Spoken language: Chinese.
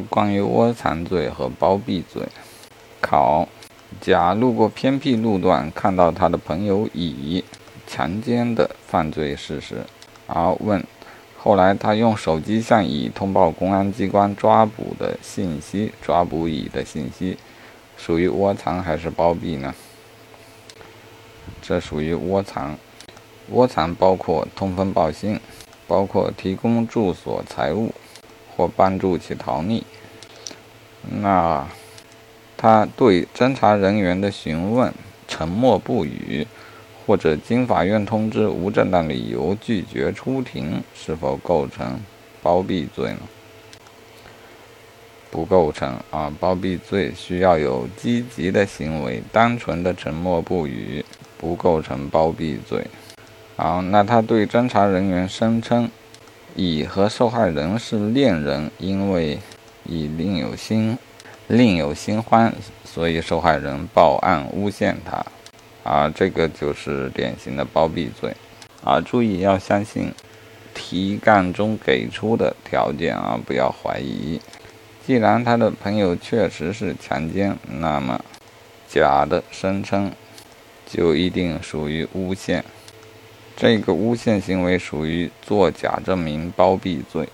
关于窝藏罪和包庇罪，考：甲路过偏僻路段，看到他的朋友乙强奸的犯罪事实，而问：后来他用手机向乙通报公安机关抓捕的信息，抓捕乙的信息，属于窝藏还是包庇呢？这属于窝藏。窝藏包括通风报信，包括提供住所、财物，或帮助其逃匿。那他对侦查人员的询问沉默不语，或者经法院通知无正当理由拒绝出庭，是否构成包庇罪呢？不构成啊，包庇罪需要有积极的行为，单纯的沉默不语不构成包庇罪。好，那他对侦查人员声称，乙和受害人是恋人，因为乙另有新另有新欢，所以受害人报案诬陷他。啊，这个就是典型的包庇罪。啊，注意要相信题干中给出的条件啊，不要怀疑。既然他的朋友确实是强奸，那么甲的声称就一定属于诬陷。这个诬陷行为属于作假证明包庇罪。